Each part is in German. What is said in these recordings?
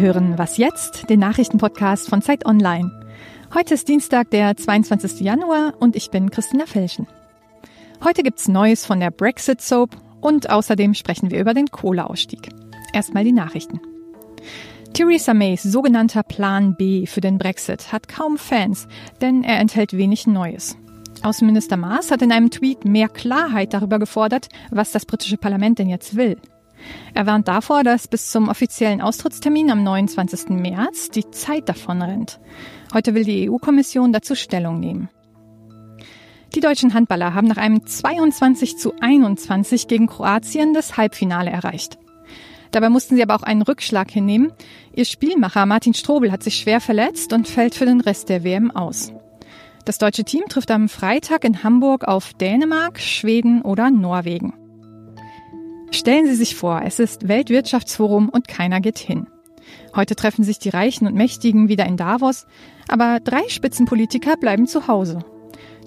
hören Was jetzt, den Nachrichtenpodcast von Zeit Online. Heute ist Dienstag, der 22. Januar und ich bin Christina Felschen. Heute gibt's Neues von der Brexit Soap und außerdem sprechen wir über den Kohleausstieg. Erstmal die Nachrichten. Theresa Mays sogenannter Plan B für den Brexit hat kaum Fans, denn er enthält wenig Neues. Außenminister Maas hat in einem Tweet mehr Klarheit darüber gefordert, was das britische Parlament denn jetzt will. Er warnt davor, dass bis zum offiziellen Austrittstermin am 29. März die Zeit davon rennt. Heute will die EU-Kommission dazu Stellung nehmen. Die deutschen Handballer haben nach einem 22 zu 21 gegen Kroatien das Halbfinale erreicht. Dabei mussten sie aber auch einen Rückschlag hinnehmen. Ihr Spielmacher Martin Strobel hat sich schwer verletzt und fällt für den Rest der WM aus. Das deutsche Team trifft am Freitag in Hamburg auf Dänemark, Schweden oder Norwegen. Stellen Sie sich vor, es ist Weltwirtschaftsforum und keiner geht hin. Heute treffen sich die Reichen und Mächtigen wieder in Davos, aber drei Spitzenpolitiker bleiben zu Hause.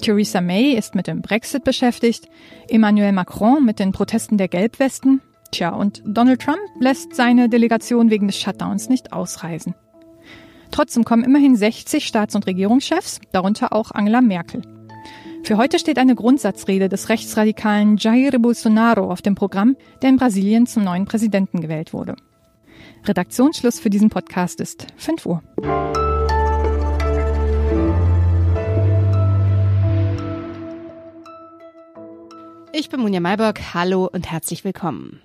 Theresa May ist mit dem Brexit beschäftigt, Emmanuel Macron mit den Protesten der Gelbwesten, tja, und Donald Trump lässt seine Delegation wegen des Shutdowns nicht ausreisen. Trotzdem kommen immerhin 60 Staats- und Regierungschefs, darunter auch Angela Merkel. Für heute steht eine Grundsatzrede des rechtsradikalen Jair Bolsonaro auf dem Programm, der in Brasilien zum neuen Präsidenten gewählt wurde. Redaktionsschluss für diesen Podcast ist 5 Uhr. Ich bin Munja Mayberg. Hallo und herzlich willkommen.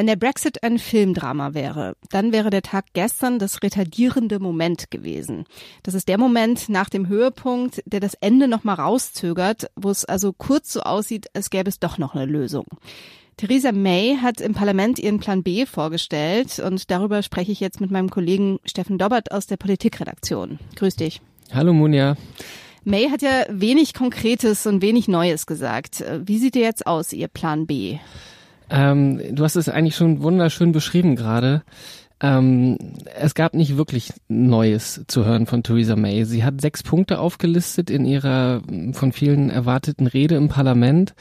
Wenn der Brexit ein Filmdrama wäre, dann wäre der Tag gestern das retardierende Moment gewesen. Das ist der Moment nach dem Höhepunkt, der das Ende nochmal rauszögert, wo es also kurz so aussieht, als gäbe es doch noch eine Lösung. Theresa May hat im Parlament ihren Plan B vorgestellt und darüber spreche ich jetzt mit meinem Kollegen Steffen Dobbert aus der Politikredaktion. Grüß dich. Hallo Munja. May hat ja wenig Konkretes und wenig Neues gesagt. Wie sieht dir jetzt aus, ihr Plan B? Ähm, du hast es eigentlich schon wunderschön beschrieben gerade. Ähm, es gab nicht wirklich Neues zu hören von Theresa May. Sie hat sechs Punkte aufgelistet in ihrer von vielen erwarteten Rede im Parlament.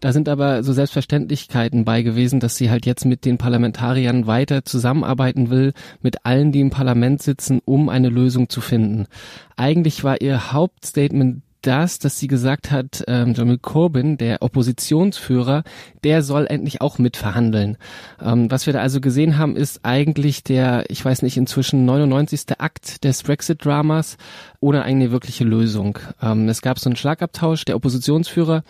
Da sind aber so Selbstverständlichkeiten bei gewesen, dass sie halt jetzt mit den Parlamentariern weiter zusammenarbeiten will, mit allen, die im Parlament sitzen, um eine Lösung zu finden. Eigentlich war ihr Hauptstatement das, dass sie gesagt hat, ähm, Jeremy Corbyn, der Oppositionsführer, der soll endlich auch mitverhandeln. Ähm, was wir da also gesehen haben, ist eigentlich der, ich weiß nicht, inzwischen 99. Akt des Brexit-Dramas ohne eine wirkliche Lösung. Ähm, es gab so einen Schlagabtausch. Der Oppositionsführer,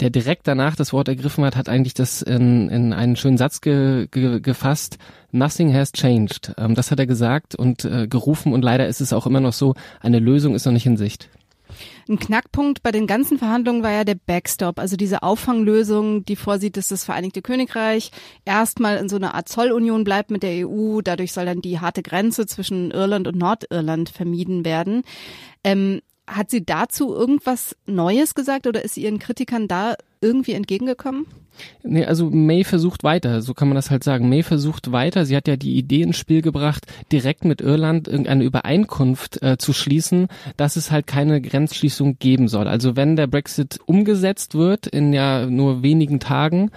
der direkt danach das Wort ergriffen hat, hat eigentlich das in, in einen schönen Satz ge, ge, gefasst. Nothing has changed. Ähm, das hat er gesagt und äh, gerufen und leider ist es auch immer noch so, eine Lösung ist noch nicht in Sicht. Ein Knackpunkt bei den ganzen Verhandlungen war ja der Backstop, also diese Auffanglösung, die vorsieht, dass das Vereinigte Königreich erstmal in so einer Art Zollunion bleibt mit der EU. Dadurch soll dann die harte Grenze zwischen Irland und Nordirland vermieden werden. Ähm, hat sie dazu irgendwas Neues gesagt oder ist sie ihren Kritikern da irgendwie entgegengekommen? Nee, also May versucht weiter, so kann man das halt sagen. May versucht weiter. Sie hat ja die Idee ins Spiel gebracht, direkt mit Irland irgendeine Übereinkunft äh, zu schließen, dass es halt keine Grenzschließung geben soll. Also wenn der Brexit umgesetzt wird in ja nur wenigen Tagen,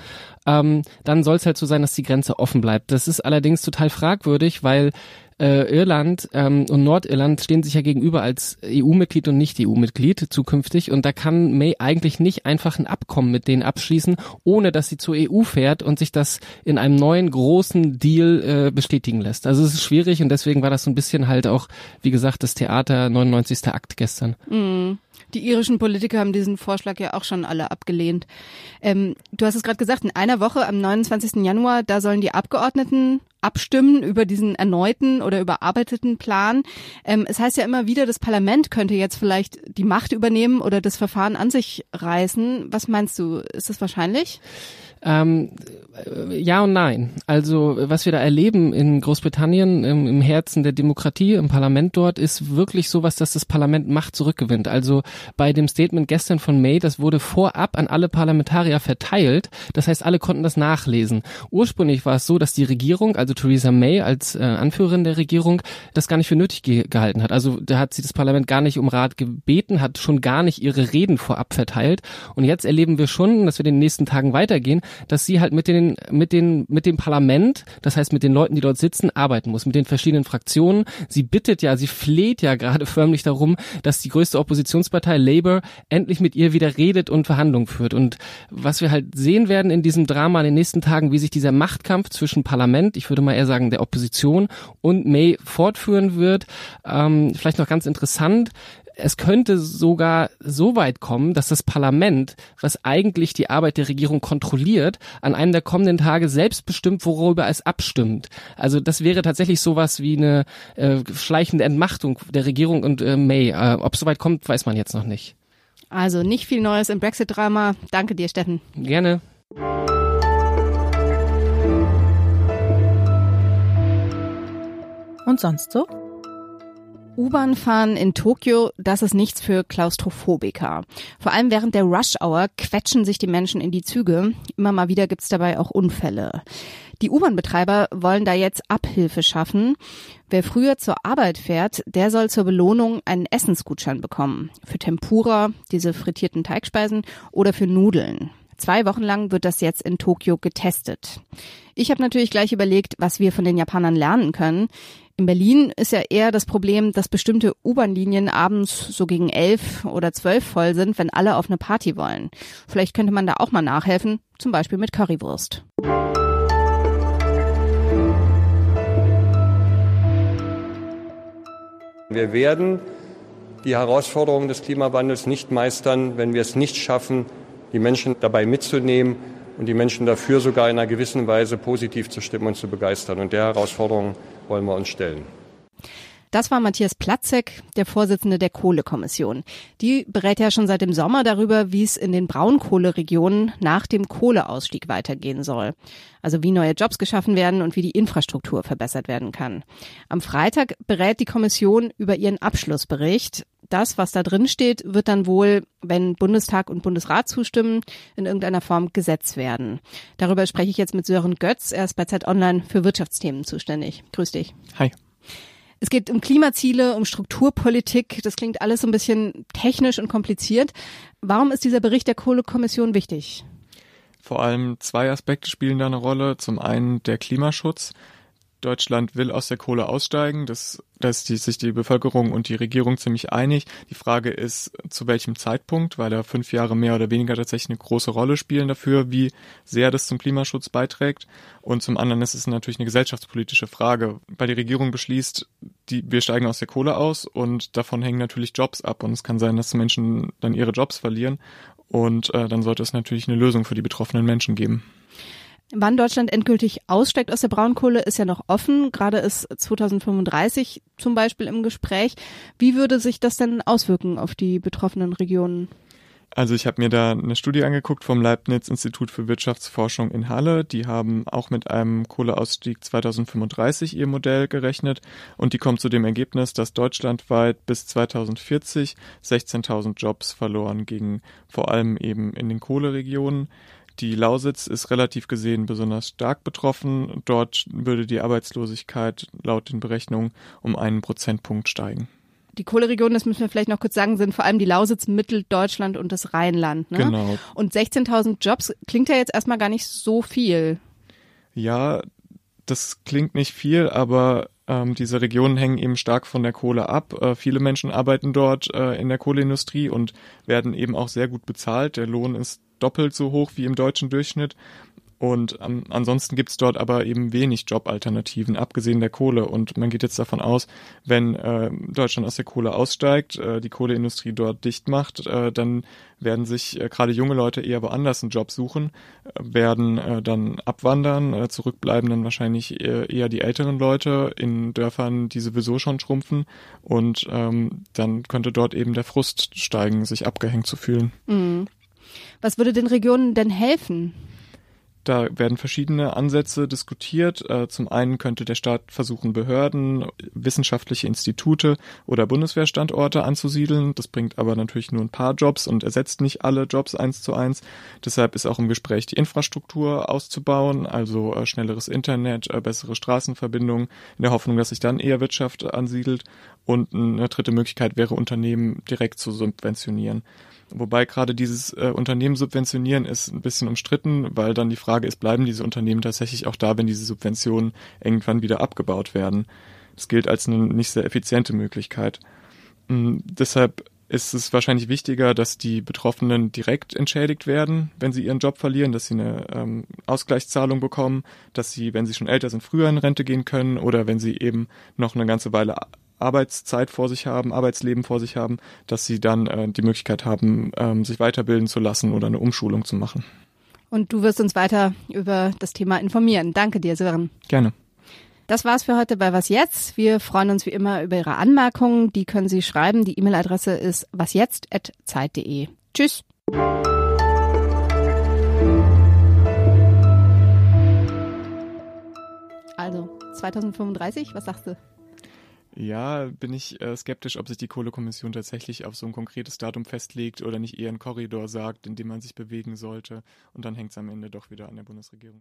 ähm, dann soll es halt so sein, dass die Grenze offen bleibt. Das ist allerdings total fragwürdig, weil äh, Irland ähm, und Nordirland stehen sich ja gegenüber als EU-Mitglied und nicht EU-Mitglied zukünftig und da kann May eigentlich nicht einfach ein Abkommen mit denen abschließen, ohne dass sie zur EU fährt und sich das in einem neuen großen Deal äh, bestätigen lässt. Also es ist schwierig und deswegen war das so ein bisschen halt auch, wie gesagt, das Theater 99. Akt gestern. Mm. Die irischen Politiker haben diesen Vorschlag ja auch schon alle abgelehnt. Ähm, du hast es gerade gesagt, in einer Woche am 29. Januar, da sollen die Abgeordneten abstimmen über diesen erneuten oder überarbeiteten Plan. Ähm, es heißt ja immer wieder, das Parlament könnte jetzt vielleicht die Macht übernehmen oder das Verfahren an sich reißen. Was meinst du? Ist das wahrscheinlich? Ähm, ja und nein. Also was wir da erleben in Großbritannien im, im, Herzen der Demokratie, im Parlament dort, ist wirklich sowas, dass das Parlament Macht zurückgewinnt. Also bei dem Statement gestern von May, das wurde vorab an alle Parlamentarier verteilt. Das heißt, alle konnten das nachlesen. Ursprünglich war es so, dass die Regierung, also Theresa May als äh, Anführerin der Regierung, das gar nicht für nötig ge gehalten hat. Also da hat sie das Parlament gar nicht um Rat gebeten, hat schon gar nicht ihre Reden vorab verteilt. Und jetzt erleben wir schon, dass wir in den nächsten Tagen weitergehen, dass sie halt mit den, mit den, mit dem Parlament, das heißt mit den Leuten, die dort sitzen, arbeiten muss, mit den verschiedenen Fraktionen. Sie bittet ja, sie fleht ja gerade förmlich darum, dass die größte Oppositionspartei Labour endlich mit ihr wieder redet und Verhandlungen führt. Und was wir halt sehen werden in diesem Drama in den nächsten Tagen, wie sich dieser Machtkampf zwischen Parlament, ich würde mal eher sagen der Opposition und May fortführen wird. Ähm, vielleicht noch ganz interessant, es könnte sogar so weit kommen, dass das Parlament, was eigentlich die Arbeit der Regierung kontrolliert, an einem der kommenden Tage selbst bestimmt, worüber es abstimmt. Also das wäre tatsächlich sowas wie eine äh, schleichende Entmachtung der Regierung und äh, May. Äh, Ob es soweit kommt, weiß man jetzt noch nicht. Also nicht viel Neues im Brexit-Drama. Danke dir, Steffen. Gerne. Und sonst so? U-Bahn fahren in Tokio, das ist nichts für Klaustrophobiker. Vor allem während der Rush-Hour quetschen sich die Menschen in die Züge. Immer mal wieder gibt's dabei auch Unfälle. Die U-Bahn-Betreiber wollen da jetzt Abhilfe schaffen. Wer früher zur Arbeit fährt, der soll zur Belohnung einen Essensgutschein bekommen. Für Tempura, diese frittierten Teigspeisen, oder für Nudeln. Zwei Wochen lang wird das jetzt in Tokio getestet. Ich habe natürlich gleich überlegt, was wir von den Japanern lernen können. In Berlin ist ja eher das Problem, dass bestimmte U-Bahn-Linien abends so gegen elf oder zwölf voll sind, wenn alle auf eine Party wollen. Vielleicht könnte man da auch mal nachhelfen, zum Beispiel mit Currywurst. Wir werden die Herausforderungen des Klimawandels nicht meistern, wenn wir es nicht schaffen, die Menschen dabei mitzunehmen und die Menschen dafür sogar in einer gewissen Weise positiv zu stimmen und zu begeistern. Und der Herausforderung wollen wir uns stellen. Das war Matthias Platzek, der Vorsitzende der Kohlekommission. Die berät ja schon seit dem Sommer darüber, wie es in den Braunkohleregionen nach dem Kohleausstieg weitergehen soll. Also wie neue Jobs geschaffen werden und wie die Infrastruktur verbessert werden kann. Am Freitag berät die Kommission über ihren Abschlussbericht. Das, was da drin steht, wird dann wohl, wenn Bundestag und Bundesrat zustimmen, in irgendeiner Form Gesetz werden. Darüber spreche ich jetzt mit Sören Götz. Er ist bei Zeit Online für Wirtschaftsthemen zuständig. Grüß dich. Hi. Es geht um Klimaziele, um Strukturpolitik. Das klingt alles so ein bisschen technisch und kompliziert. Warum ist dieser Bericht der Kohlekommission wichtig? Vor allem zwei Aspekte spielen da eine Rolle. Zum einen der Klimaschutz. Deutschland will aus der Kohle aussteigen. Das, da ist die, sich die Bevölkerung und die Regierung ziemlich einig. Die Frage ist, zu welchem Zeitpunkt, weil da fünf Jahre mehr oder weniger tatsächlich eine große Rolle spielen dafür, wie sehr das zum Klimaschutz beiträgt. Und zum anderen ist es natürlich eine gesellschaftspolitische Frage, weil die Regierung beschließt, die, wir steigen aus der Kohle aus und davon hängen natürlich Jobs ab. Und es kann sein, dass Menschen dann ihre Jobs verlieren. Und äh, dann sollte es natürlich eine Lösung für die betroffenen Menschen geben. Wann Deutschland endgültig aussteigt aus der Braunkohle, ist ja noch offen. Gerade ist 2035 zum Beispiel im Gespräch. Wie würde sich das denn auswirken auf die betroffenen Regionen? Also ich habe mir da eine Studie angeguckt vom Leibniz Institut für Wirtschaftsforschung in Halle. Die haben auch mit einem Kohleausstieg 2035 ihr Modell gerechnet und die kommt zu dem Ergebnis, dass deutschlandweit bis 2040 16.000 Jobs verloren gingen, vor allem eben in den Kohleregionen. Die Lausitz ist relativ gesehen besonders stark betroffen. Dort würde die Arbeitslosigkeit laut den Berechnungen um einen Prozentpunkt steigen. Die Kohleregionen, das müssen wir vielleicht noch kurz sagen, sind vor allem die Lausitz, Mitteldeutschland und das Rheinland. Ne? Genau. Und 16.000 Jobs klingt ja jetzt erstmal gar nicht so viel. Ja, das klingt nicht viel, aber ähm, diese Regionen hängen eben stark von der Kohle ab. Äh, viele Menschen arbeiten dort äh, in der Kohleindustrie und werden eben auch sehr gut bezahlt. Der Lohn ist doppelt so hoch wie im deutschen Durchschnitt. Und ähm, ansonsten gibt's dort aber eben wenig Jobalternativen, abgesehen der Kohle. Und man geht jetzt davon aus, wenn äh, Deutschland aus der Kohle aussteigt, äh, die Kohleindustrie dort dicht macht, äh, dann werden sich äh, gerade junge Leute eher woanders einen Job suchen, äh, werden äh, dann abwandern, äh, zurückbleiben dann wahrscheinlich eher, eher die älteren Leute in Dörfern, die sowieso schon schrumpfen. Und ähm, dann könnte dort eben der Frust steigen, sich abgehängt zu fühlen. Mhm. Was würde den Regionen denn helfen? Da werden verschiedene Ansätze diskutiert. Äh, zum einen könnte der Staat versuchen, Behörden, wissenschaftliche Institute oder Bundeswehrstandorte anzusiedeln. Das bringt aber natürlich nur ein paar Jobs und ersetzt nicht alle Jobs eins zu eins. Deshalb ist auch im Gespräch, die Infrastruktur auszubauen, also äh, schnelleres Internet, äh, bessere Straßenverbindungen, in der Hoffnung, dass sich dann eher Wirtschaft ansiedelt. Und eine dritte Möglichkeit wäre, Unternehmen direkt zu subventionieren. Wobei gerade dieses Unternehmen subventionieren ist ein bisschen umstritten, weil dann die Frage ist, bleiben diese Unternehmen tatsächlich auch da, wenn diese Subventionen irgendwann wieder abgebaut werden. Das gilt als eine nicht sehr effiziente Möglichkeit. Mhm, deshalb ist es wahrscheinlich wichtiger, dass die Betroffenen direkt entschädigt werden, wenn sie ihren Job verlieren, dass sie eine ähm, Ausgleichszahlung bekommen, dass sie, wenn sie schon älter sind, früher in Rente gehen können oder wenn sie eben noch eine ganze Weile Arbeitszeit vor sich haben, Arbeitsleben vor sich haben, dass sie dann äh, die Möglichkeit haben, ähm, sich weiterbilden zu lassen oder eine Umschulung zu machen. Und du wirst uns weiter über das Thema informieren. Danke dir, Sören. Gerne. Das war's für heute bei Was Jetzt. Wir freuen uns wie immer über Ihre Anmerkungen. Die können Sie schreiben. Die E-Mail-Adresse ist wasjetzt.zeit.de. Tschüss. Also, 2035, was sagst du? Ja, bin ich äh, skeptisch, ob sich die Kohlekommission tatsächlich auf so ein konkretes Datum festlegt oder nicht eher einen Korridor sagt, in dem man sich bewegen sollte. Und dann hängt es am Ende doch wieder an der Bundesregierung.